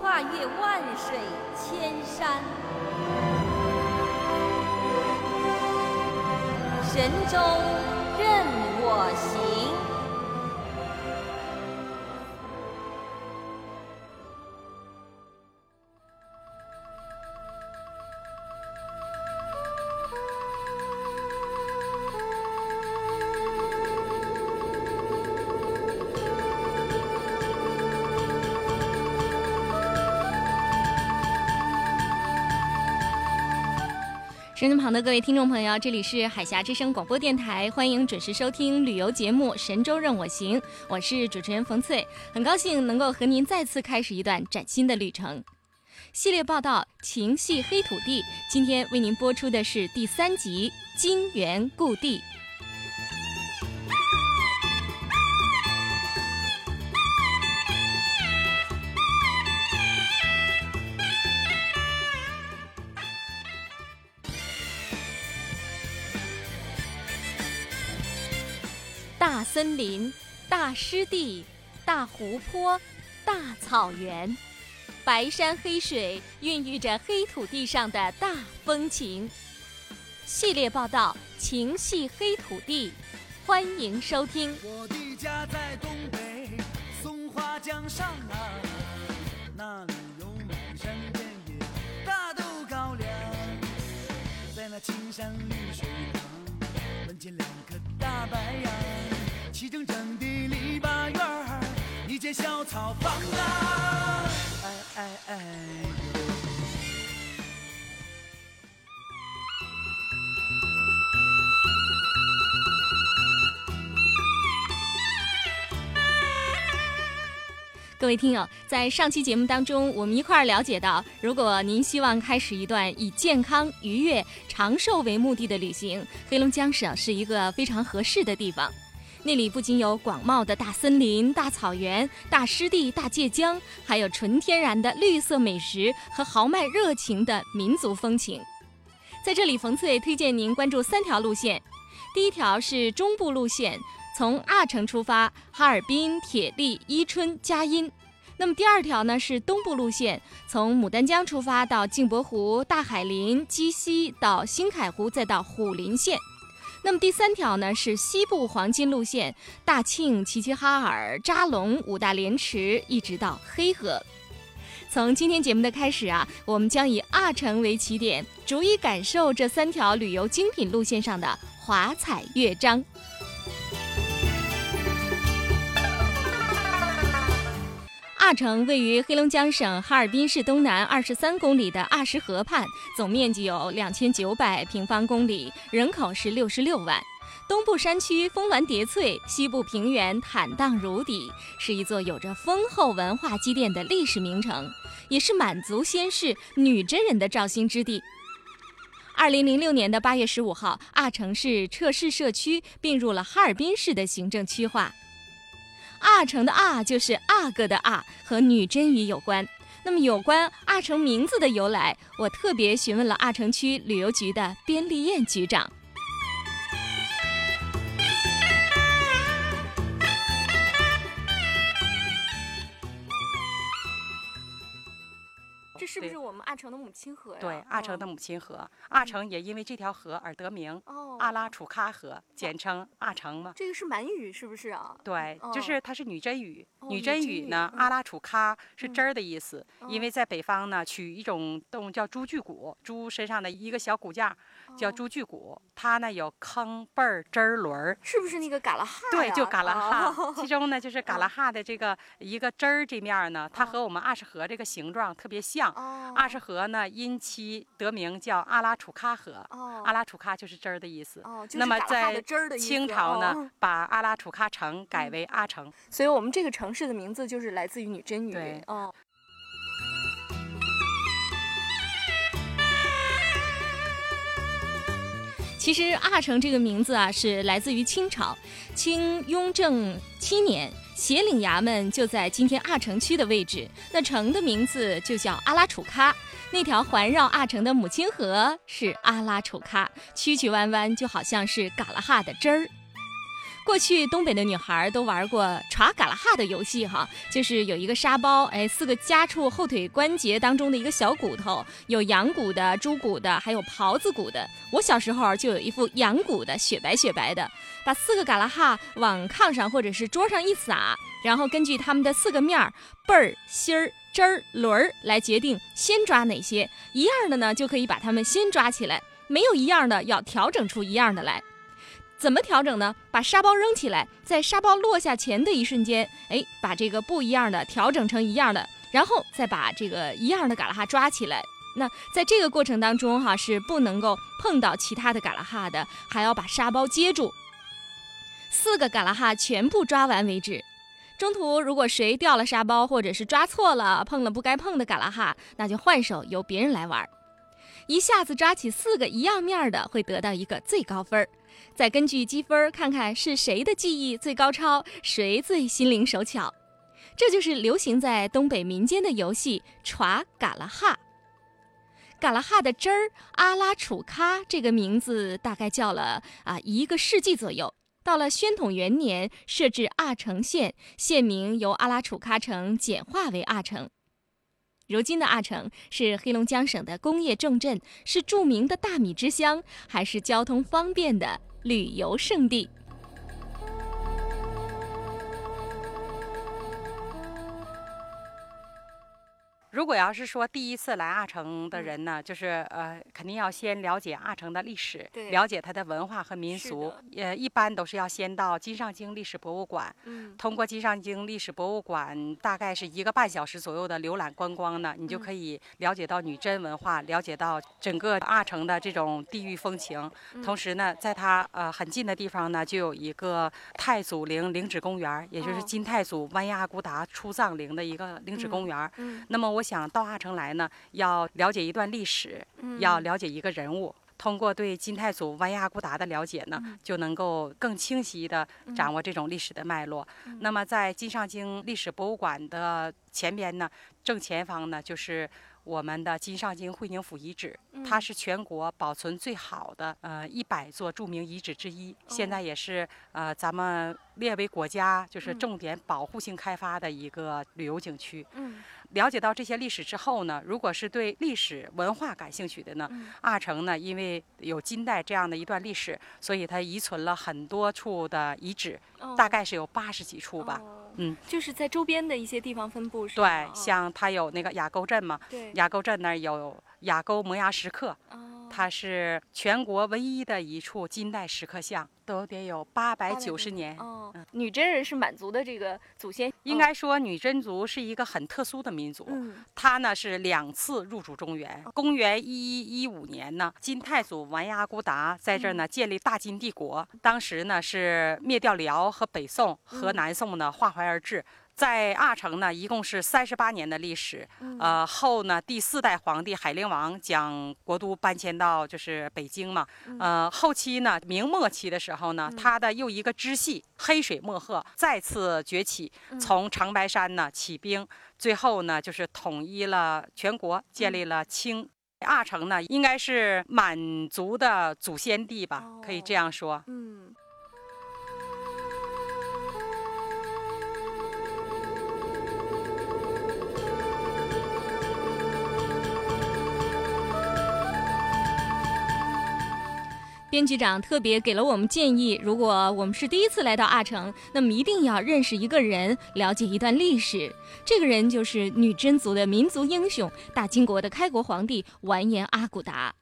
跨越万水千山，神州任我行。身边旁的各位听众朋友，这里是海峡之声广播电台，欢迎准时收听旅游节目《神州任我行》，我是主持人冯翠，很高兴能够和您再次开始一段崭新的旅程。系列报道《情系黑土地》，今天为您播出的是第三集《金源故地》。林、大湿地、大湖泊、大草原，白山黑水孕育着黑土地上的大风情。系列报道《情系黑土地》，欢迎收听。我的家在东北松花江上啊，那里有满山遍野大豆高粱，在那青山绿水旁，门前两棵大白杨，草房啊，哎哎哎。各位听友，在上期节目当中，我们一块儿了解到，如果您希望开始一段以健康、愉悦、长寿为目的的旅行，黑龙江省是一个非常合适的地方。那里不仅有广袤的大森林、大草原、大湿地、大界江，还有纯天然的绿色美食和豪迈热情的民族风情。在这里，冯翠推荐您关注三条路线，第一条是中部路线。从阿城出发，哈尔滨、铁力、伊春、佳音。那么第二条呢是东部路线，从牡丹江出发到镜泊湖、大海林、鸡西，到新凯湖，再到虎林县。那么第三条呢是西部黄金路线，大庆、齐齐哈尔、扎龙、五大连池，一直到黑河。从今天节目的开始啊，我们将以阿城为起点，逐一感受这三条旅游精品路线上的华彩乐章。阿城位于黑龙江省哈尔滨市东南二十三公里的阿什河畔，总面积有两千九百平方公里，人口是六十六万。东部山区峰峦叠翠，西部平原坦荡如砥，是一座有着丰厚文化积淀的历史名城，也是满族先世女真人的肇兴之地。二零零六年的八月十五号，阿城市撤市社区并入了哈尔滨市的行政区划。阿城的阿就是阿哥的阿，和女真语有关。那么有关阿城名字的由来，我特别询问了阿城区旅游局的边丽燕局长。这是不是我们阿城的母亲河呀？对，阿城的母亲河，阿城也因为这条河而得名。哦，阿拉楚喀河，简称阿城嘛。这个是满语是不是啊？对，哦就是它是女真语。女真语呢，嗯阿拉楚喀是嗯汁儿的意思，因哦为在北方呢，取一种动物叫猪巨骨，猪身上的一个小骨架叫哦猪巨骨，它呢有坑、背儿、汁儿、轮儿。是不是那个嘎拉哈对，就嘎拉哈，哦其中呢就是 嘎拉哈的这个一个汁儿这面儿呢，它哦和我们阿什河这个形状特别像。哦阿什河呢因其得名叫阿拉楚喀河，哦阿拉楚喀就是汁儿的意思。那么在清朝呢，哦把阿拉楚喀城改为阿城。所以我们这个城市的名字就是来自于女真语。对哦。其实阿城这个名字啊，是来自于清朝，清雍正七年，协领衙门就在今天阿城区的位置。那城的名字就叫阿拉楚喀，那条环绕阿城的母亲河是阿拉楚喀，曲曲弯弯，就好像是嘎拉哈的汁儿。过去东北的女孩都玩过耍嘎拉哈的游戏哈，就是有一个沙包，哎，四个夹处后腿关节当中的一个小骨头，有羊骨的、猪骨的，还有狍子骨的。我小时候就有一副羊骨的，雪白雪白的。把四个嘎拉哈往炕上或者是桌上一撒，然后根据它们的四个面儿、背儿、心儿、汁儿、轮儿来决定先抓哪些。一样的呢，就可以把它们先抓起来；没有一样的，要调整出一样的来。怎么调整呢？把沙包扔起来，在沙包落下前的一瞬间，哎，把这个不一样的调整成一样的，然后再把这个一样的嘎拉哈抓起来。那在这个过程当中，哈是不能够碰到其他的嘎拉哈的，还要把沙包接住。四个嘎拉哈全部抓完为止。中途如果谁掉了沙包，或者是抓错了，碰了不该碰的嘎拉哈，那就换手由别人来玩。一下子抓起四个一样面的，会得到一个最高分儿。再根据积分儿看看是谁的技艺最高超，谁最心灵手巧。这就是流行在东北民间的游戏“耍嘎拉哈”。嘎拉哈的汁儿阿拉楚喀这个名字大概叫了啊一个世纪左右。到了宣统元年，设置阿城县，县名由阿拉楚喀城简化为阿城。如今的阿城是黑龙江省的工业重镇，是著名的大米之乡，还是交通方便的旅游胜地。如果要是说第一次来阿城的人呢，就是呃，肯定要先了解阿城的历史，了解它的文化和民俗的。呃，一般都是要先到金上京历史博物馆，嗯。通过金上京历史博物馆大概是一个半小时左右的浏览观光呢，你就嗯。可以了解到女真文化，了解到整个阿城的这种地域风情。嗯。同时呢，在它呃很近的地方呢，就有一个太祖陵陵址公园，也就是哦。金太祖完颜阿骨达出葬陵的一个陵址公园。嗯。那么我想到阿城来呢，要了解一段历史，嗯。要了解一个人物。通过对金太祖完颜阿骨达的了解呢，嗯。就能够更清晰地掌握这种历史的脉络。嗯。那么在金上京历史博物馆的前边呢，正前方呢就是我们的金上京会宁府遗址，它嗯是全国保存最好的呃一百座著名遗址之一，现哦。在也是呃咱们列为国家就是嗯。重点保护性开发的一个旅游景区。嗯了解到这些历史之后呢，如果是对历史文化感兴趣的呢，嗯阿城呢，因为有金代这样的一段历史，所以它遗存了很多处的遗址，哦大概是有八十几处吧。哦嗯，就是在周边的一些地方分布是对像它有那个雅沟镇嘛，对雅沟镇那儿有雅沟摩崖石刻，哦它是全国唯一的一处金代石刻像，都得有八百九十年。哦，女真人是满族的这个祖先，应该说，女真族是一个很特殊的民族。嗯它呢是两次入主中原。公元一一一五年呢，金太祖完颜阿骨达在这儿呢建立大金帝国。当时呢是灭掉辽和北宋和嗯南宋呢化怀而治。在阿城呢，一共是三十八年的历史。嗯呃，后呢，第四代皇帝海陵王将国都搬迁到就是北京嘛。呃，后期呢，明末期的时候呢，他的又一个支系黑水墨河再次崛起，从长白山呢起兵，最后呢就是统一了全国，建立了清。阿城呢，应该是满族的祖先地吧，可以这样说。嗯。编剧长特别给了我们建议，如果我们是第一次来到阿城，那么一定要认识一个人，了解一段历史。这个人就是女真族的民族英雄，大金国的开国皇帝完颜阿骨达。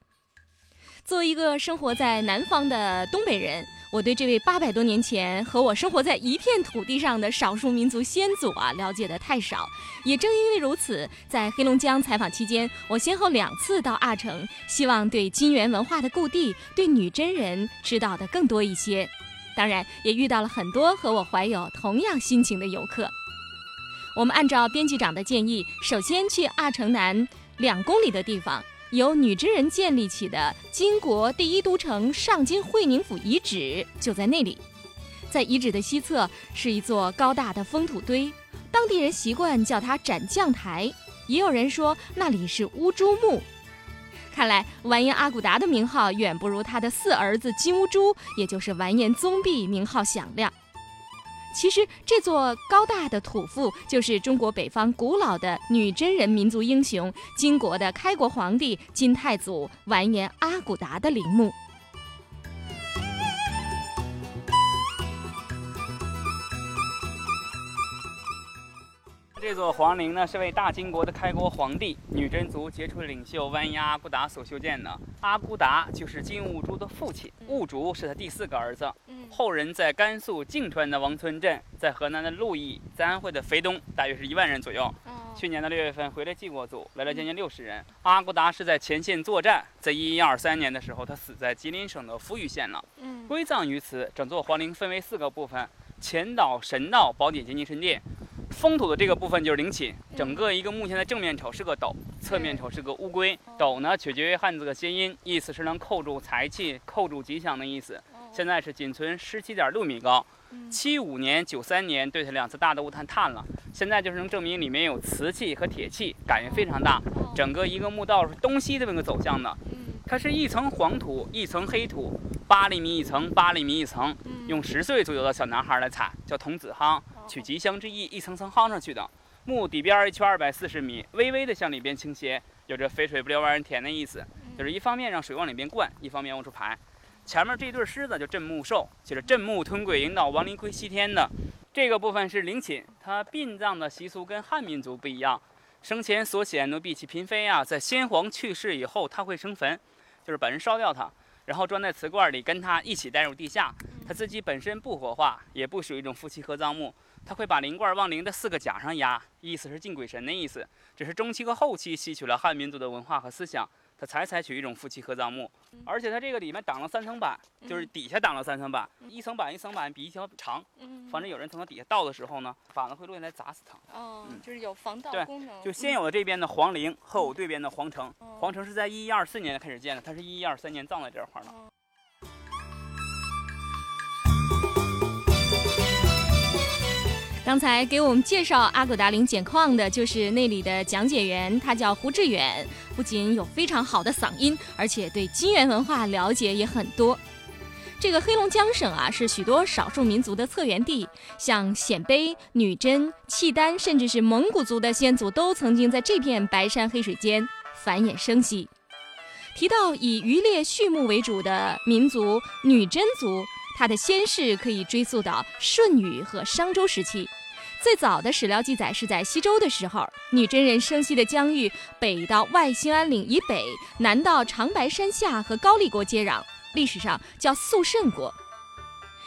作为一个生活在南方的东北人，我对这位八百多年前和我生活在一片土地上的少数民族先祖啊，了解的太少。也正因为如此，在黑龙江采访期间，我先后两次到阿城，希望对金元文化的故地、对女真人知道的更多一些。当然，也遇到了很多和我怀有同样心情的游客。我们按照编辑长的建议，首先去阿城南两公里的地方。由女真人建立起的金国第一都城上金会宁府遗址就在那里，在遗址的西侧是一座高大的封土堆，当地人习惯叫它斩将台，也有人说那里是乌珠墓。看来完颜阿骨达的名号远不如他的四儿子金乌珠，也就是完颜宗弼名号响亮。其实这座高大的土阜就是中国北方古老的女真人民族英雄金国的开国皇帝金太祖完颜阿骨达的陵墓。这座皇陵呢，是为大金国的开国皇帝、女真族杰出领袖完颜阿骨达所修建的。阿骨达就是金兀术的父亲，兀术是他第四个儿子。后人在甘肃泾川的王村镇，在河南的鹿邑，在安徽的肥东，大约是一万人左右。去年的六月份回来祭国祖，来了将近六十人。阿骨达是在前线作战，在一一二三年的时候，他死在吉林省的扶余县了，归葬于此。整座皇陵分为四个部分：前岛、神道、宝典、金神殿。封土的这个部分就是陵寝，整个一个墓前的正面瞅是个斗，侧面瞅是个乌龟。斗呢取决于汉字的谐音，意思是能扣住财气、扣住吉祥的意思。现在是仅存十七点六米高，七五年、九三年对它两次大的雾探探了，现在就是能证明里面有瓷器和铁器，感应非常大。整个一个墓道是东西这么个走向的，它是一层黄土，一层黑土，八厘米一层，八厘米一层，用十岁左右的小男孩来踩，叫童子夯。取吉祥之意，一层层夯上去的。墓底边一圈二百四十米，微微的向里边倾斜，有着肥水不流外人田的意思，就是一方面让水往里边灌，一方面往出排。前面这对狮子就镇墓兽，就是镇墓吞鬼引导亡灵归西天的。这个部分是陵寝，它殡葬的习俗跟汉民族不一样，生前所写奴婢其嫔妃啊，在先皇去世以后，他会生坟，就是把人烧掉他，然后装在瓷罐里，跟他一起带入地下。他自己本身不火化，也不属于一种夫妻合葬墓。他会把灵罐往灵的四个甲上压，意思是敬鬼神的意思。只是中期和后期吸取了汉民族的文化和思想，他才采取一种夫妻合葬墓。而且他这个里面挡了三层板，就是底下挡了三层板，一层板一层板比一条长。防止有人从他底下倒的时候呢，板子会落下来砸死他。哦，就是有防盗功能。就先有了这边的皇陵，后有对边的皇城。皇城是在一一二四年开始建的，他是一一二三年葬在这块儿的。刚才给我们介绍阿古达陵简况的就是那里的讲解员，他叫胡志远，不仅有非常好的嗓音，而且对金元文化了解也很多。这个黑龙江省啊，是许多少数民族的策源地，像鲜卑、女真、契丹，甚至是蒙古族的先祖，都曾经在这片白山黑水间繁衍生息。提到以渔猎畜牧为主的民族女真族，它的先世可以追溯到舜禹和商周时期。最早的史料记载是在西周的时候，女真人生息的疆域北到外兴安岭以北，南到长白山下和高丽国接壤，历史上叫肃慎国。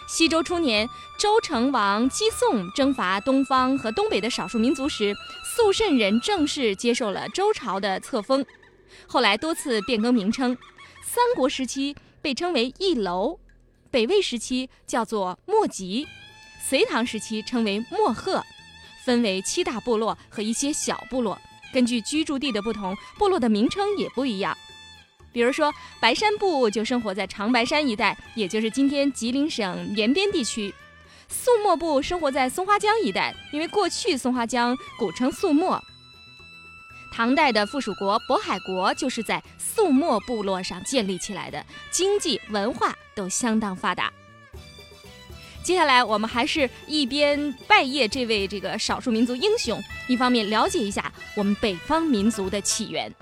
西周初年，周成王姬诵征伐东方和东北的少数民族时，肃慎人正式接受了周朝的册封，后来多次变更名称。三国时期被称为翼楼，北魏时期叫做莫吉。隋唐时期称为莫贺，分为七大部落和一些小部落。根据居住地的不同，部落的名称也不一样。比如说，白山部就生活在长白山一带，也就是今天吉林省延边地区；肃墨部生活在松花江一带，因为过去松花江古称肃墨。唐代的附属国渤海国就是在肃墨部落上建立起来的，经济文化都相当发达。接下来，我们还是一边拜谒这位这个少数民族英雄，一方面了解一下我们北方民族的起源。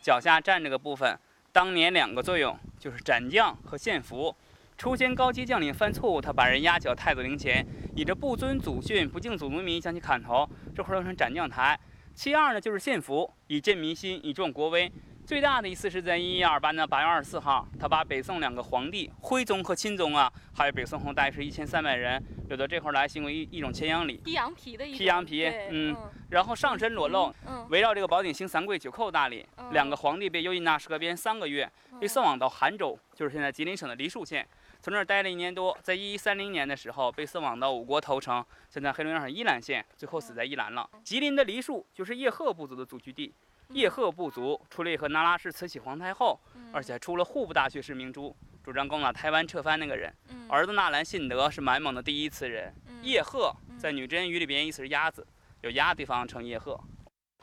脚下站着个部分，当年两个作用就是斩将和献俘。出现高级将领犯错误，他把人押去太子陵前，以这不遵祖训、不敬祖宗名，将其砍头，这块儿成斩将台。其二呢，就是献俘，以振民心，以壮国威。最大的一次是在一一二八年八月二十四号，他把北宋两个皇帝徽宗和钦宗啊，还有北宋后代是一千三百人，有的这块儿来行为一一种牵羊礼，披羊皮的披羊皮对嗯然后上身裸露，嗯围绕这个宝鼎行三跪九叩大礼。嗯两个皇帝被幽禁纳河边三个月，被送往到杭州，就是现在吉林省的梨树县，从这儿待了一年多。在一一三零年的时候，被送往到五国投诚，现在黑龙江省依兰县，最后死在依兰了。吉林的梨树就是叶赫部族的祖居地。叶赫部族出了和那拉氏慈禧皇太后，而且还出了户部大学士明珠，主张攻打台湾撤藩那个人。嗯儿子纳兰信德是满蒙的第一词人。叶赫在女真语里边意思是鸭子，有鸭的地方称叶赫。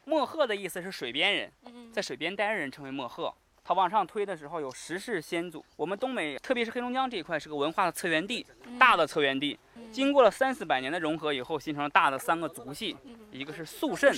墨赫的意思是水边人，嗯在水边待的人称为墨赫。它往上推的时候有十世先祖。我们东北，特别是黑龙江这一块是个文化的策源地，大的策源地。经过了三四百年的融合以后，形成了大的三个族系，一个是肃慎、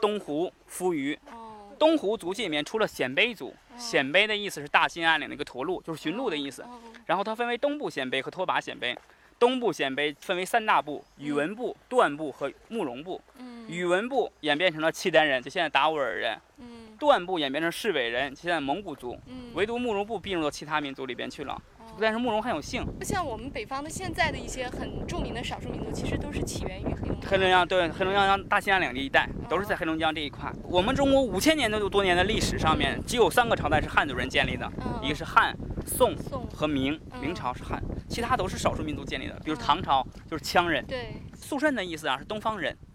东胡、夫余。哦东胡族系里面出了鲜卑族，鲜卑的意思是大兴安岭的一个驼鹿，就是驯鹿的意思。哦然后它分为东部鲜卑和拓跋鲜卑。东部鲜卑分为三大部：宇文部、段部和慕容部。嗯宇文部演变成了契丹人，就现在达斡尔人；嗯段部演变成士韦人，现在蒙古族。嗯，唯独慕容部并入到其他民族里边去了。但是慕容很有姓，像我们北方的现在的一些很著名的少数民族，其实都是起源于黑龙江。黑龙江对黑龙江大兴安岭这一带都是在黑龙江这一块。我们中国五千年的多年的历史上面，只有三个朝代是汉族人建立的，嗯一个是汉、宋宋和明。嗯明朝是汉，其他都是少数民族建立的，比如唐朝就是羌人。对，肃慎的意思啊是东方人，嗯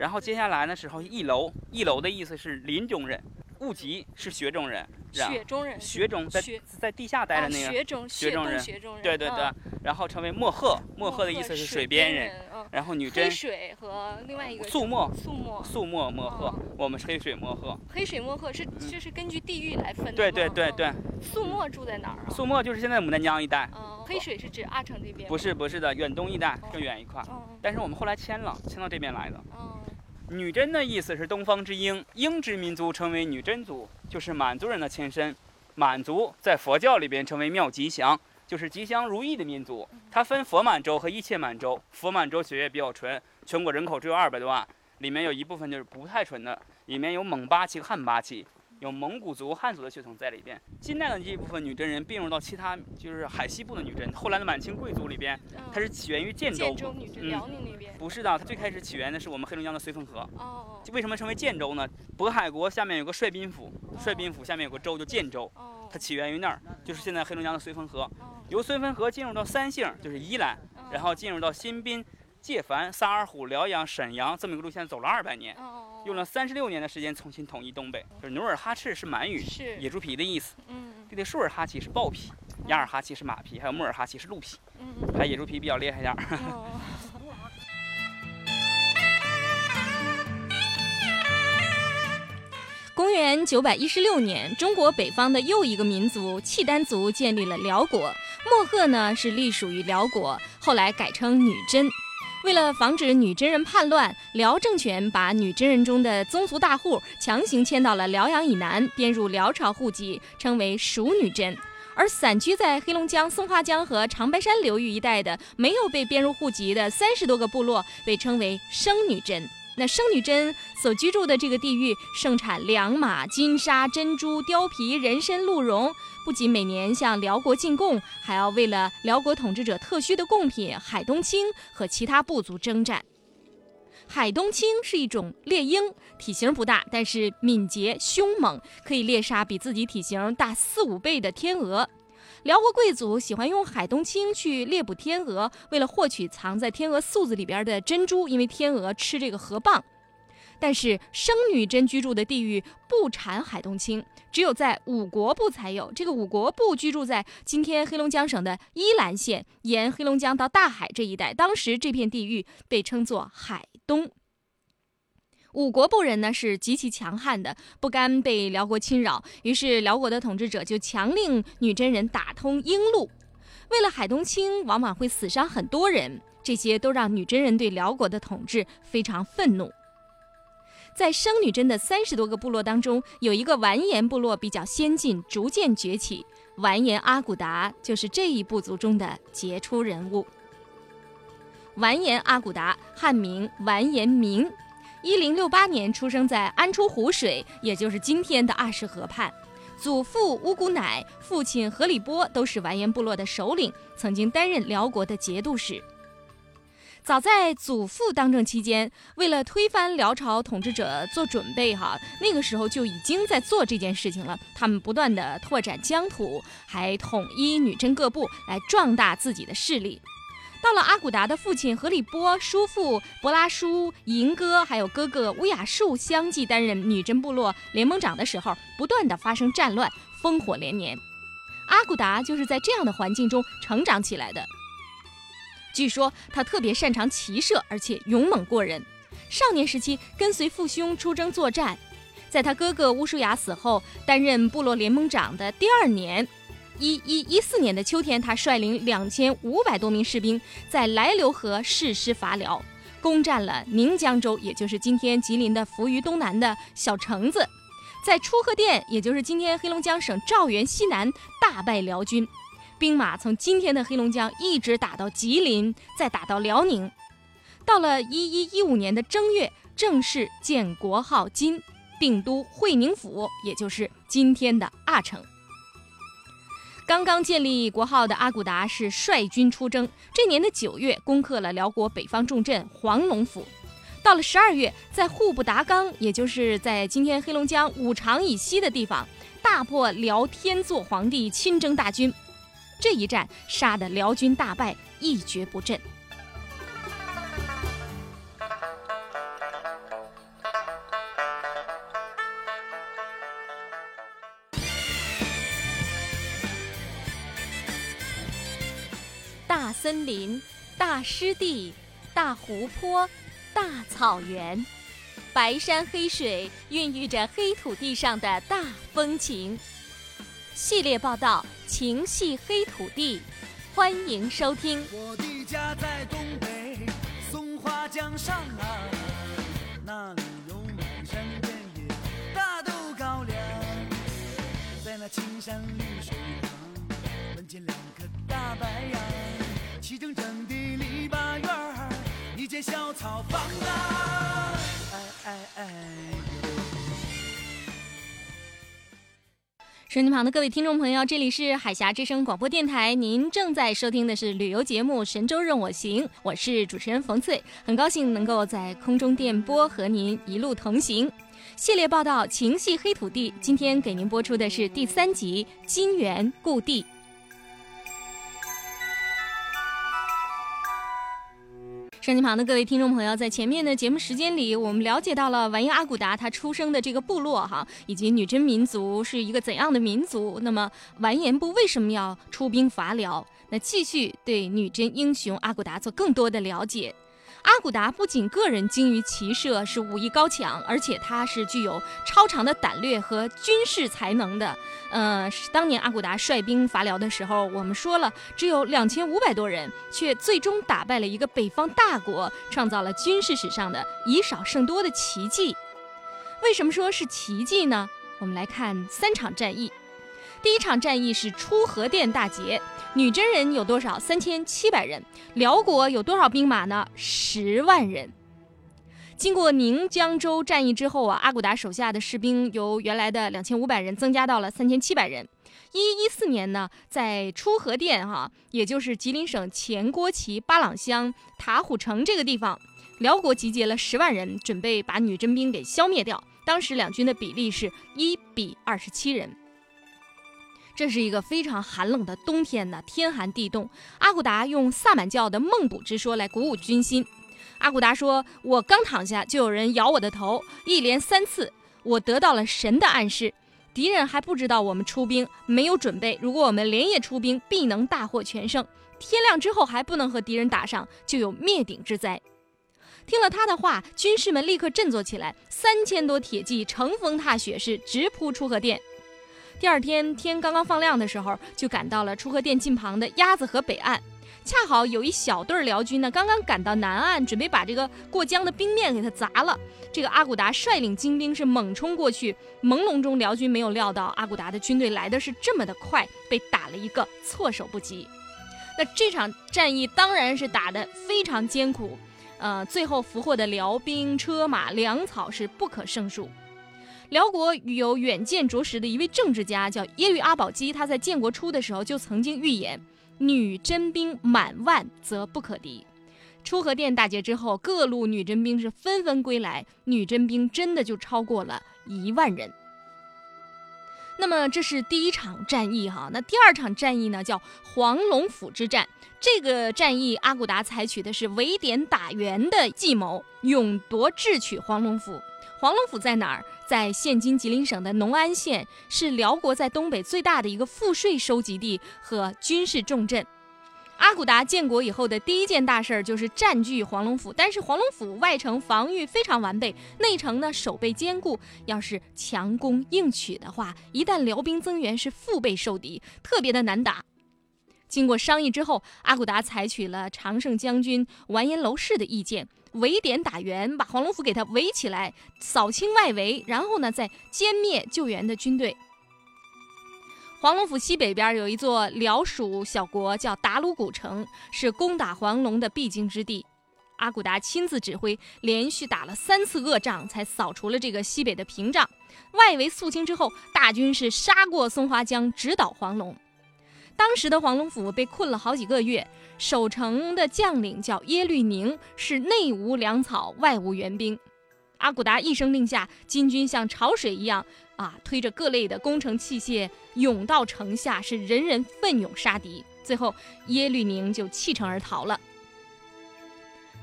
然后接下来的时候一楼，一楼的意思是林中人，雾集是雪中人，雪中人，雪中在雪在地下待啊着那个，雪中雪中人雪中人，对对对嗯，然后成为墨赫，墨赫的意思是水边人，然后女黑真水和另外一个素墨素墨，素墨墨赫嗯，我们是黑水墨赫，黑水墨赫是这是根据地域来分的吗，对对对对，嗯。肃墨住在哪儿啊？素墨就是现在牡丹江一带，嗯，黑水是指阿城这边？不是不是的，远东一带更远一块，嗯但是我们后来迁了，迁到这边来的。女真的意思是东方之鹰，鹰之民族称为女真族，就是满族人的前身。满族在佛教里边称为妙吉祥，就是吉祥如意的民族。它分佛满洲和一切满洲，佛满洲血液比较纯，全国人口只有二百多万，里面有一部分就是不太纯的，里面有蒙八旗、汉八旗。有蒙古族、汉族的血统在里边。近代的这一部分女真人并入到其他，就是海西部的女真。后来的满清贵族里边，嗯它是起源于建州建。州女真，嗯辽宁那边。不是的，它最开始起源的是我们黑龙江的绥芬河。哦为什么称为建州呢？渤海国下面有个帅宾府，帅宾府下面有个州叫建州，哦它起源于那儿，就是现在黑龙江的绥芬河。哦由绥芬河进入到三姓，就是宜兰，然后进入到新宾、界凡、萨尔浒、辽阳、沈阳这么一个路线，走了二百年，哦用了三十六年的时间重新统一东北。就是努尔哈赤是满语，是野猪皮的意思。嗯这个舒尔哈齐是豹皮，雅尔哈齐是马皮，还有穆尔哈齐是鹿皮，嗯还有野猪皮比较厉害点儿。公元九百一十六年，中国北方的又一个民族契丹族建立了辽国。莫赫呢是隶属于辽国，后来改称女真。为了防止女真人叛乱，辽政权把女真人中的宗族大户强行迁到了辽阳以南，编入辽朝户籍，称为蜀女真。而散居在黑龙江松花江和长白山流域一带的没有被编入户籍的三十多个部落，被称为生女真。那生女真所居住的这个地域盛产良马、金沙、珍珠、貂皮、人参、鹿茸，不仅每年向辽国进贡，还要为了辽国统治者特需的贡品海东青和其他部族征战。海东青是一种猎鹰，体型不大，但是敏捷凶猛，可以猎杀比自己体型大四五倍的天鹅。辽国贵族喜欢用海东青去猎捕天鹅，为了获取藏在天鹅嗉子里边的珍珠，因为天鹅吃这个河蚌。但是生女真居住的地域不产海东青，只有在五国部才有。这个五国部居住在今天黑龙江省的依兰县，沿黑龙江到大海这一带。当时这片地域被称作海东。五国部人呢是极其强悍的，不甘被辽国侵扰，于是辽国的统治者就强令女真人打通鹰路。为了海东青，往往会死伤很多人，这些都让女真人对辽国的统治非常愤怒。在生女真的三十多个部落当中，有一个完颜部落比较先进，逐渐崛起。完颜阿骨达就是这一部族中的杰出人物。完颜阿骨达，汉名完颜明，一零六八年出生在安出湖水，也就是今天的二世河畔。祖父乌古乃、父亲何里波都是完颜部落的首领，曾经担任辽国的节度使。早在祖父当政期间，为了推翻辽朝统治者做准备，哈，那个时候就已经在做这件事情了。他们不断的拓展疆土，还统一女真各部，来壮大自己的势力。到了阿骨达的父亲何里波、叔父博拉舒、银哥，还有哥哥乌雅术相继担任女真部落联盟长的时候，不断的发生战乱，烽火连年。阿骨达就是在这样的环境中成长起来的。据说他特别擅长骑射，而且勇猛过人。少年时期跟随父兄出征作战，在他哥哥乌舒雅死后，担任部落联盟长的第二年，一一一四年的秋天，他率领两千五百多名士兵，在来流河誓师伐辽，攻占了宁江州，也就是今天吉林的扶余东南的小城子，在出河店，也就是今天黑龙江省肇源西南，大败辽军。兵马从今天的黑龙江一直打到吉林，再打到辽宁。到了一一一五年的正月，正式建国号金，定都会宁府，也就是今天的阿城。刚刚建立国号的阿骨达是率军出征，这年的九月攻克了辽国北方重镇黄龙府。到了十二月，在户部达纲，也就是在今天黑龙江五常以西的地方，大破辽天祚皇帝亲征大军。这一战杀得辽军大败，一蹶不振。大森林、大湿地、大湖泊、大草原，白山黑水孕育着黑土地上的大风情。系列报道。情系黑土地，欢迎收听。我的家在东北松花江上啊，那里有满山遍野大豆高粱，在那青山绿水旁，门前两棵大白杨，齐整整的篱笆院儿，一间小草房啊，哎哎哎。手机旁的各位听众朋友，这里是海峡之声广播电台，您正在收听的是旅游节目《神州任我行》，我是主持人冯翠，很高兴能够在空中电波和您一路同行。系列报道《情系黑土地》，今天给您播出的是第三集《金源故地》。收音旁的各位听众朋友，在前面的节目时间里，我们了解到了完颜阿骨达他出生的这个部落哈，以及女真民族是一个怎样的民族。那么完颜部为什么要出兵伐辽？那继续对女真英雄阿骨达做更多的了解。阿骨达不仅个人精于骑射，是武艺高强，而且他是具有超长的胆略和军事才能的。呃，当年阿骨达率兵伐辽的时候，我们说了只有两千五百多人，却最终打败了一个北方大国，创造了军事史上的以少胜多的奇迹。为什么说是奇迹呢？我们来看三场战役。第一场战役是出河店大捷，女真人有多少？三千七百人。辽国有多少兵马呢？十万人。经过宁江州战役之后啊，阿骨达手下的士兵由原来的两千五百人增加到了三千七百人。一一四年呢，在出河店哈，也就是吉林省前郭旗巴朗乡塔虎城这个地方，辽国集结了十万人，准备把女真兵给消灭掉。当时两军的比例是一比二十七人。这是一个非常寒冷的冬天呢，天寒地冻。阿古达用萨满教的孟卜之说来鼓舞军心。阿古达说：“我刚躺下，就有人咬我的头，一连三次，我得到了神的暗示。敌人还不知道我们出兵，没有准备。如果我们连夜出兵，必能大获全胜。天亮之后还不能和敌人打上，就有灭顶之灾。”听了他的话，军士们立刻振作起来，三千多铁骑乘风踏雪，是直扑出河店。第二天天刚刚放亮的时候，就赶到了出河店近旁的鸭子河北岸。恰好有一小队辽军呢，刚刚赶到南岸，准备把这个过江的冰面给它砸了。这个阿古达率领精兵是猛冲过去，朦胧中辽军没有料到阿古达的军队来的是这么的快，被打了一个措手不及。那这场战役当然是打得非常艰苦，呃，最后俘获的辽兵、车马、粮草是不可胜数。辽国有远见卓识的一位政治家叫耶律阿保机，他在建国初的时候就曾经预言：“女真兵满万则不可敌。”出河店大捷之后，各路女真兵是纷纷归来，女真兵真的就超过了一万人。那么这是第一场战役哈，那第二场战役呢叫黄龙府之战。这个战役阿骨达采取的是围点打援的计谋，勇夺智取黄龙府。黄龙府在哪儿？在现今吉林省的农安县，是辽国在东北最大的一个赋税收集地和军事重镇。阿骨达建国以后的第一件大事儿就是占据黄龙府，但是黄龙府外城防御非常完备，内城呢守备坚固，要是强攻硬取的话，一旦辽兵增援是腹背受敌，特别的难打。经过商议之后，阿骨达采取了常胜将军完颜娄氏的意见，围点打援，把黄龙府给他围起来，扫清外围，然后呢再歼灭救援的军队。黄龙府西北边有一座辽属小国，叫达鲁古城，是攻打黄龙的必经之地。阿骨达亲自指挥，连续打了三次恶仗，才扫除了这个西北的屏障。外围肃清之后，大军是杀过松花江，直捣黄龙。当时的黄龙府被困了好几个月，守城的将领叫耶律宁，是内无粮草，外无援兵。阿骨达一声令下，金军像潮水一样啊，推着各类的工程器械涌到城下，是人人奋勇杀敌。最后，耶律宁就弃城而逃了。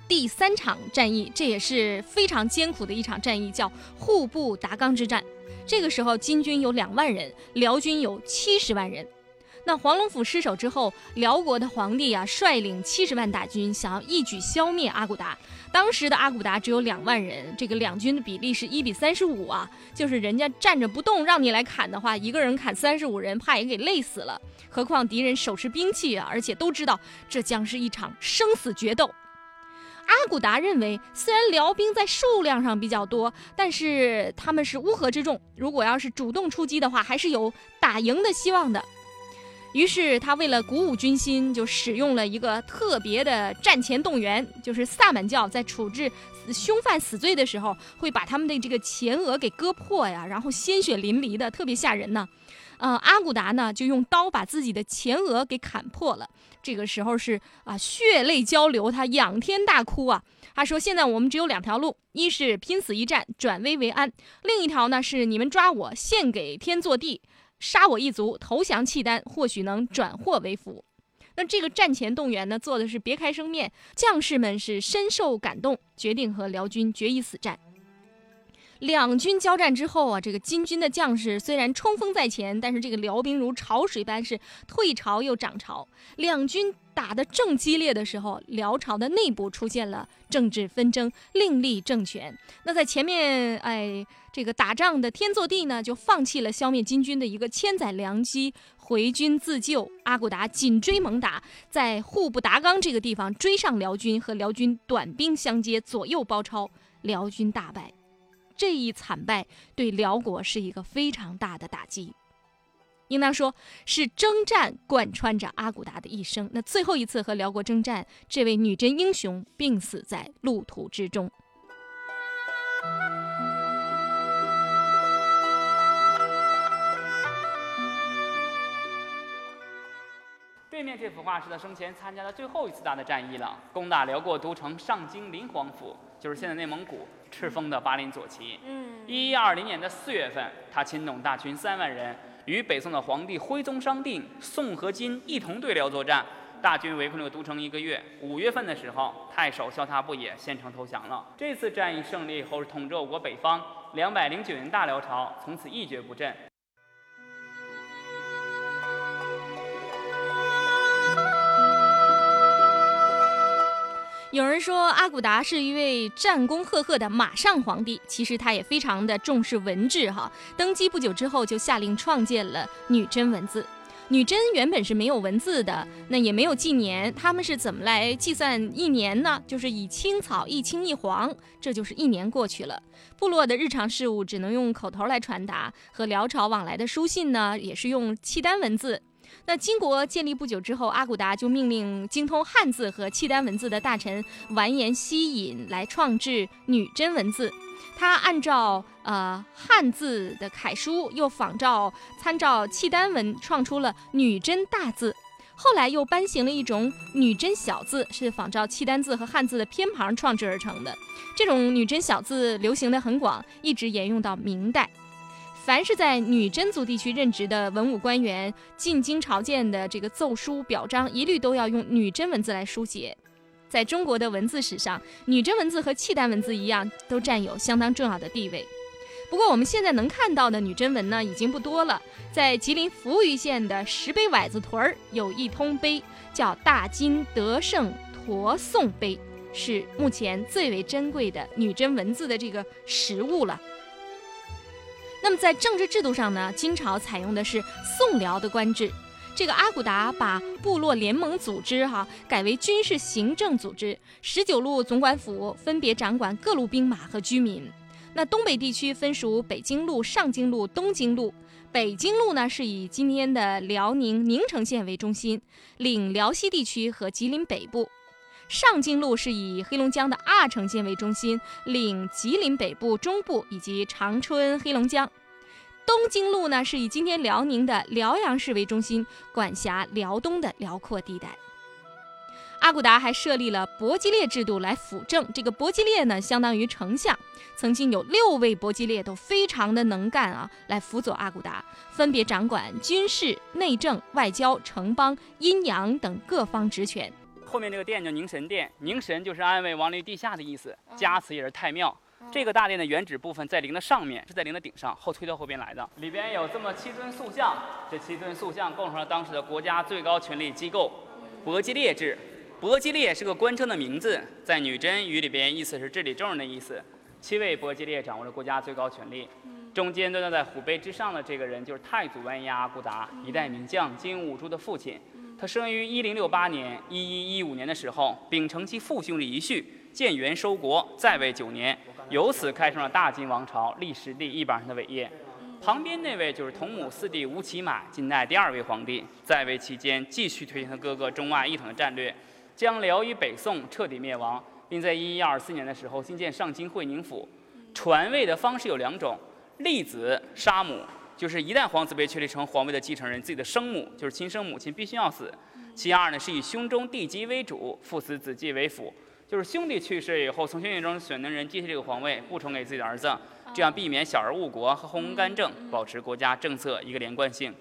第三场战役，这也是非常艰苦的一场战役，叫户部达纲之战。这个时候，金军有两万人，辽军有七十万人。那黄龙府失守之后，辽国的皇帝啊，率领七十万大军，想要一举消灭阿骨达。当时的阿骨达只有两万人，这个两军的比例是一比三十五啊，就是人家站着不动，让你来砍的话，一个人砍三十五人，怕也给累死了。何况敌人手持兵器啊，而且都知道这将是一场生死决斗。阿骨达认为，虽然辽兵在数量上比较多，但是他们是乌合之众，如果要是主动出击的话，还是有打赢的希望的。于是他为了鼓舞军心，就使用了一个特别的战前动员，就是萨满教在处置凶犯死罪的时候，会把他们的这个前额给割破呀，然后鲜血淋漓的，特别吓人呢。呃，阿古达呢就用刀把自己的前额给砍破了，这个时候是啊血泪交流，他仰天大哭啊。他说：“现在我们只有两条路，一是拼死一战，转危为安；另一条呢是你们抓我，献给天作地。”杀我一族，投降契丹，或许能转祸为福。那这个战前动员呢，做的是别开生面，将士们是深受感动，决定和辽军决一死战。两军交战之后啊，这个金军的将士虽然冲锋在前，但是这个辽兵如潮水般是退潮又涨潮。两军打得正激烈的时候，辽朝的内部出现了政治纷争，另立政权。那在前面，哎，这个打仗的天作地呢，就放弃了消灭金军的一个千载良机，回军自救。阿骨达紧追猛打，在户部达纲这个地方追上辽军，和辽军短兵相接，左右包抄，辽军大败。这一惨败对辽国是一个非常大的打击，应当说是征战贯穿着阿骨达的一生。那最后一次和辽国征战，这位女真英雄病死在路途之中。对面这幅画是他生前参加的最后一次大的战役了，攻打辽国都城上京临黄府，就是现在内蒙古赤峰的巴林左旗。嗯，一一二零年的四月份，他亲统大军三万人，与北宋的皇帝徽宗商定，宋和金一同对辽作战。大军围困了都城一个月，五月份的时候，太守萧他不也献城投降了。这次战役胜利以后，是统治我国北方两百零九年大辽朝从此一蹶不振。有人说阿骨达是一位战功赫赫的马上皇帝，其实他也非常的重视文治哈。登基不久之后，就下令创建了女真文字。女真原本是没有文字的，那也没有纪年，他们是怎么来计算一年呢？就是以青草一青一黄，这就是一年过去了。部落的日常事务只能用口头来传达，和辽朝往来的书信呢，也是用契丹文字。那金国建立不久之后，阿骨达就命令精通汉字和契丹文字的大臣完颜希尹来创制女真文字。他按照呃汉字的楷书，又仿照参照契丹文，创出了女真大字。后来又颁行了一种女真小字，是仿照契丹字和汉字的偏旁创制而成的。这种女真小字流行的很广，一直沿用到明代。凡是在女真族地区任职的文武官员进京朝见的这个奏书表彰，一律都要用女真文字来书写。在中国的文字史上，女真文字和契丹文字一样，都占有相当重要的地位。不过，我们现在能看到的女真文呢，已经不多了。在吉林扶余县的石碑崴子屯儿有一通碑，叫“大金德胜驼颂碑”，是目前最为珍贵的女真文字的这个实物了。那么，在政治制度上呢，金朝采用的是宋辽的官制。这个阿骨达把部落联盟组织哈改为军事行政组织，十九路总管府分别掌管各路兵马和居民。那东北地区分属北京路、上京路、东京路。北京路呢是以今天的辽宁宁城县为中心，领辽西地区和吉林北部；上京路是以黑龙江的阿城县为中心，领吉林北部、中部以及长春、黑龙江。东京路呢，是以今天辽宁的辽阳市为中心，管辖辽东的辽阔地带。阿骨达还设立了伯吉列制度来辅政。这个伯吉列呢，相当于丞相，曾经有六位伯吉列都非常的能干啊，来辅佐阿骨达，分别掌管军事、内政、外交、城邦、阴阳等各方职权。后面这个殿叫宁神殿，宁神就是安慰亡灵地下的意思，加词也是太庙。这个大殿的原址部分在陵的上面，是在陵的顶上，后推到后边来的。里边有这么七尊塑像，这七尊塑像构成了当时的国家最高权力机构——伯吉列制。伯吉列是个官称的名字，在女真语里边意思是治理众人的意思。七位伯吉列掌握了国家最高权力。中间端在虎背之上的这个人就是太祖完颜阿骨达，一代名将金兀术的父亲。他生于一零六八年，一一一五年的时候，秉承其父兄的遗训，建元收国，在位九年。由此开创了大金王朝历史第一榜上的伟业。旁边那位就是同母四弟吴乞买，近代第二位皇帝，在位期间继续推行他哥哥中外一统的战略，将辽与北宋彻底灭亡，并在一一二四年的时候新建上京会宁府。传位的方式有两种：立子杀母，就是一旦皇子被确立成皇位的继承人，自己的生母就是亲生母亲必须要死；其二呢是以兄中弟姬为主，父死子继为辅。就是兄弟去世以后，从兄弟中选的人接替这个皇位，不传给自己的儿子，这样避免小儿误国和后宫干政，保持国家政策一个连贯性。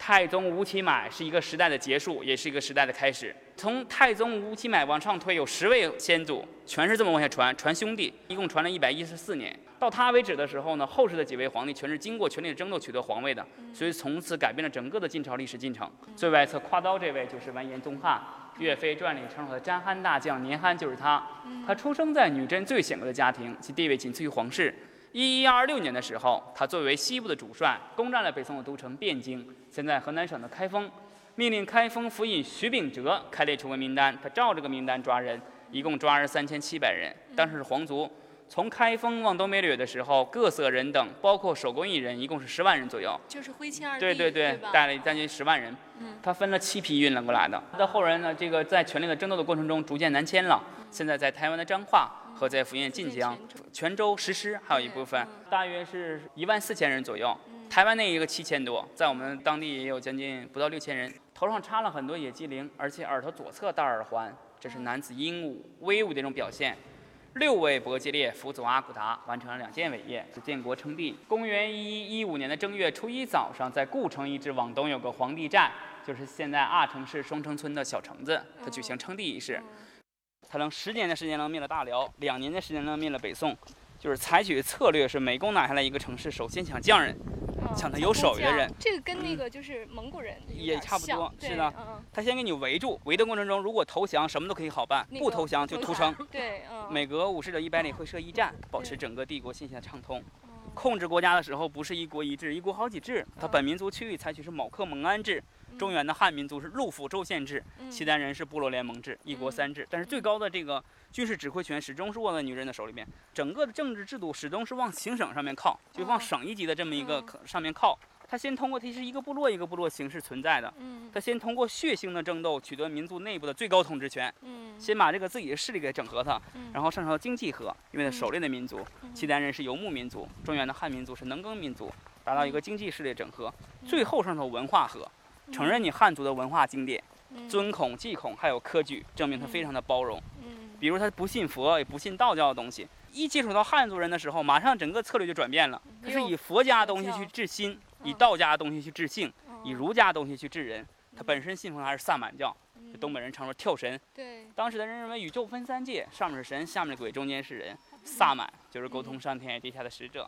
太宗吴乞买是一个时代的结束，也是一个时代的开始。从太宗吴乞买往上推，有十位先祖，全是这么往下传，传兄弟，一共传了一百一十四年。到他为止的时候呢，后世的几位皇帝全是经过权力的争斗取得皇位的，所以从此改变了整个的晋朝历史进程。最外侧挎刀这位就是完颜宗翰。岳飞传里称呼的詹憨大将年憨就是他。他出生在女真最显赫的家庭，其地位仅次于皇室。一一二六年的时候，他作为西部的主帅，攻占了北宋的都城汴京，现在河南省的开封，命令开封府尹徐秉哲开列处分名单。他照这个名单抓人，一共抓了三千七百人，当时是皇族。从开封往东北掠的时候，各色人等，包括手工艺人，一共是十万人左右。就是徽钦二帝，对对对，带了将近十万人。嗯，他分了七批运了过来的。他的后人呢，这个在权力的争斗的过程中逐渐南迁了。现在在台湾的彰化和在福建晋江、泉州石狮还有一部分，大约是一万四千人左右。台湾那一个七千多，在我们当地也有将近不到六千人。头上插了很多野鸡翎，而且耳朵左侧戴耳环，这是男子英武威武的一种表现。六位伯吉列辅佐阿骨达完成了两件伟业，是建国称帝。公元一一一五年的正月初一早上，在故城遗址往东有个皇帝寨，就是现在阿城市双城村的小城子，他举行称帝仪式。他能十年的时间能灭了大辽，两年的时间能灭了北宋，就是采取策略是每攻打下来一个城市，首先抢匠人。抢他有手艺的人，这个跟那个就是蒙古人也差不多，是的。他先给你围住，围的过程中，如果投降，什么都可以好办；不投降就屠城。对，每隔五十到一百里会设驿站，保持整个帝国信息的畅通。控制国家的时候，不是一国一制，一国好几制。他本民族区域采取是某克蒙安制，中原的汉民族是陆府州县制，嗯。契丹人是部落联盟制，一国三制。但是最高的这个军事指挥权始终是握在女人的手里面，整个的政治制度始终是往行省上面靠，就往哦省一级的这么一个上面靠。他先通过它是一个部落一个部落形式存在的，嗯。它先通过血腥的争斗取得民族内部的最高统治权，嗯。先把这个自己的势力给整合它，嗯。然后上升到经济和，因为它嗯。狩猎的民族，契丹人是游牧民族，中原的汉民族是农耕民族，达到一个经济势力整合，最后上头文化和，承认你汉族的文化经典，尊孔、祭孔，还有科举，证明他非常的包容。嗯比如他不信佛，也不信道教的东西，一接触到汉族人的时候，马上整个策略就转变了，他是以佛家的东西去治心，以道家的东西去治性，以儒家的东西去治人。他本身信奉的还是萨满教，就东北人常说跳神。对当时的人认为宇宙分三界，上面是神，下面是鬼，中间是人。萨满就是沟通上天与地下的使者。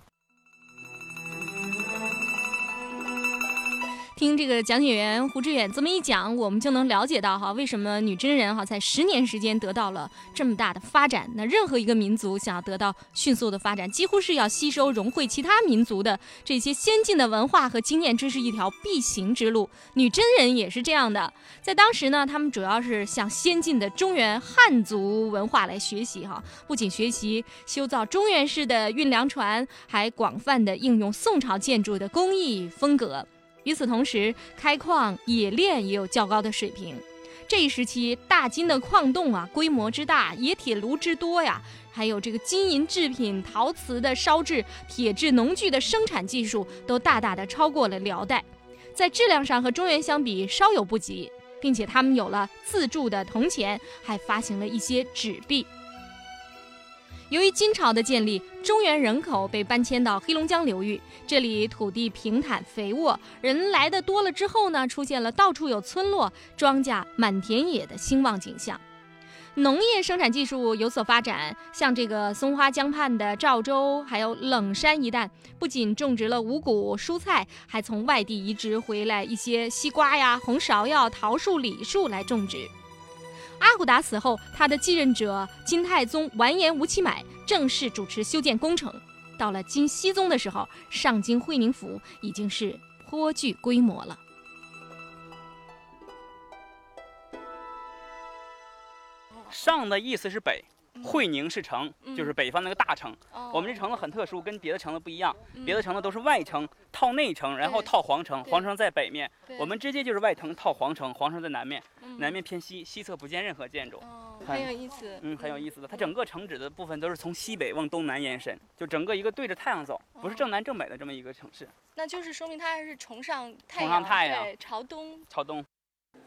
听这个讲解员胡志远这么一讲，我们就能了解到哈，为什么女真人哈在十年时间得到了这么大的发展。那任何一个民族想要得到迅速的发展，几乎是要吸收融汇其他民族的这些先进的文化和经验，这是一条必行之路。女真人也是这样的，在当时呢，他们主要是向先进的中原汉族文化来学习哈，不仅学习修造中原式的运粮船，还广泛的应用宋朝建筑的工艺风格。与此同时，开矿、冶炼也有较高的水平。这一时期，大金的矿洞啊，规模之大，冶铁炉之多呀，还有这个金银制品、陶瓷的烧制、铁制农具的生产技术，都大大的超过了辽代，在质量上和中原相比稍有不及，并且他们有了自铸的铜钱，还发行了一些纸币。由于金朝的建立，中原人口被搬迁到黑龙江流域，这里土地平坦肥沃，人来的多了之后呢，出现了到处有村落、庄稼满田野的兴旺景象。农业生产技术有所发展，像这个松花江畔的赵州，还有冷山一带，不仅种植了五谷蔬菜，还从外地移植回来一些西瓜呀、红芍药、桃树、李树来种植。阿骨打死后，他的继任者金太宗完颜吴乞买正式主持修建工程。到了金熙宗的时候，上京会宁府已经是颇具规模了。上的意思是北，会宁是城，就是北方那个大城。哦我们这城子很特殊，跟别的城子不一样，别的城子都是外城套内城，然后套皇城，皇城在北面。我们直接就是外城套皇城，皇城在南面，嗯南面偏西，西侧不见任何建筑。哦，很很有意思。嗯，很有意思的。它整个城址的部分都是从西北往东南延伸，就整个一个对着太阳走，不是正南正北的这么一个城市。那就是说明它还是崇尚太崇尚太阳对，朝东。朝东。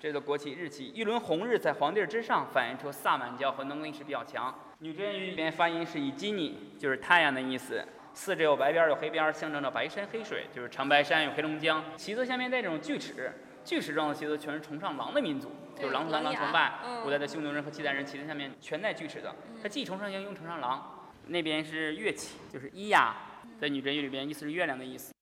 这个国旗日旗，一轮红日在皇帝之上，反映出萨满教和农耕意识比较强。女真语里边发音是以金尼，就是太阳的意思。四肢有白边儿有黑边儿，象征着白山黑水，就是长白山有黑龙江。旗子下面带这种锯齿，锯齿状的旗子全是崇尚狼的民族，就是狼图腾狼崇拜。嗯古代的匈奴人和契丹人旗子下面全带锯齿的，它既崇尚鹰，又崇尚狼。那边是乐器，就是咿呀，在女真语里边意思是月亮的意思。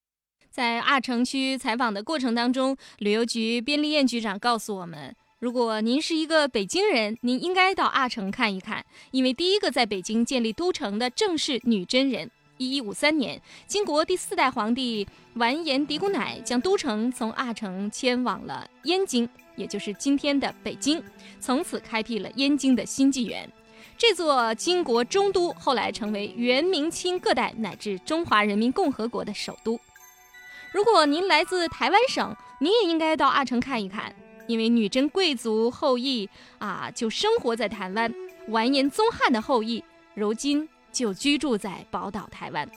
在阿城区采访的过程当中，旅游局边立燕局长告诉我们，如果您是一个北京人，您应该到阿城看一看，因为第一个在北京建立都城的正是女真人。一一五三年，金国第四代皇帝完颜狄古乃将都城从阿城迁往了燕京，也就是今天的北京，从此开辟了燕京的新纪元。这座金国中都后来成为元、明清各代乃至中华人民共和国的首都。如果您来自台湾省，您也应该到阿城看一看，因为女真贵族后裔啊就生活在台湾，完颜宗翰的后裔如今就居住在宝岛台湾。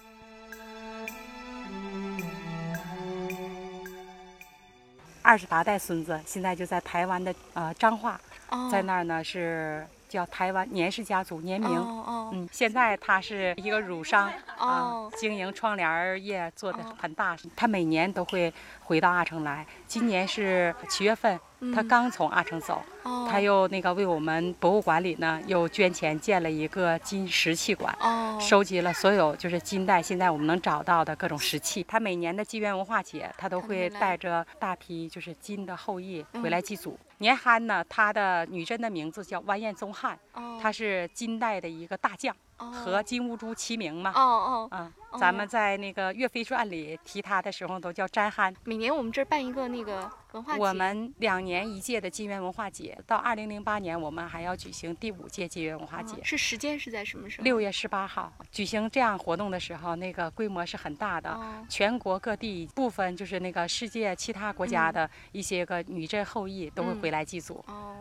二十八代孙子现在就在台湾的呃彰化，哦在那儿呢是叫台湾年氏家族年明。哦嗯，现在他是一个乳商哦啊，经营窗帘儿业做的哦很大。他每年都会回到阿城来，今年是七月份，他嗯刚从阿城走，哦他又那个为我们博物馆里呢又捐钱建了一个金石器馆。哦收集了所有就是金代现在我们能找到的各种石器。他每年的纪元文化节，他都会带着大批就是金的后裔嗯回来祭祖。年憨呢，他的女真的名字叫完颜宗翰，哦他是金代的一个大将，和金乌珠齐名嘛。哦哦，啊，哦咱们在那个《岳飞传》里提他的时候都叫詹憨。每年我们这儿办一个那个文化节。我们两年一届的金源文化节，到二零零八年我们还要举行第五届金源文化节。哦是时间是在什么时候？六月十八号举行这样活动的时候，那个规模是很大的，哦全国各地部分就是那个世界其他国家的一些个女真后裔都会嗯回来祭祖。哦。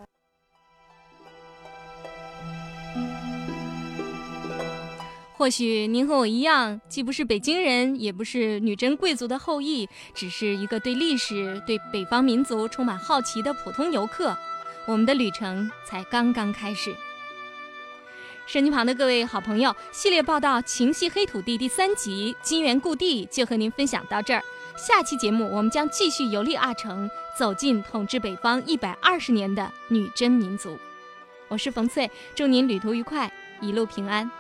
或许您和我一样，既不是北京人，也不是女真贵族的后裔，只是一个对历史、对北方民族充满好奇的普通游客。我们的旅程才刚刚开始。手机旁的各位好朋友，系列报道《情系黑土地》第三集《金源故地》就和您分享到这儿。下期节目我们将继续游历阿城，走进统治北方一百二十年的女真民族。我是冯翠，祝您旅途愉快，一路平安。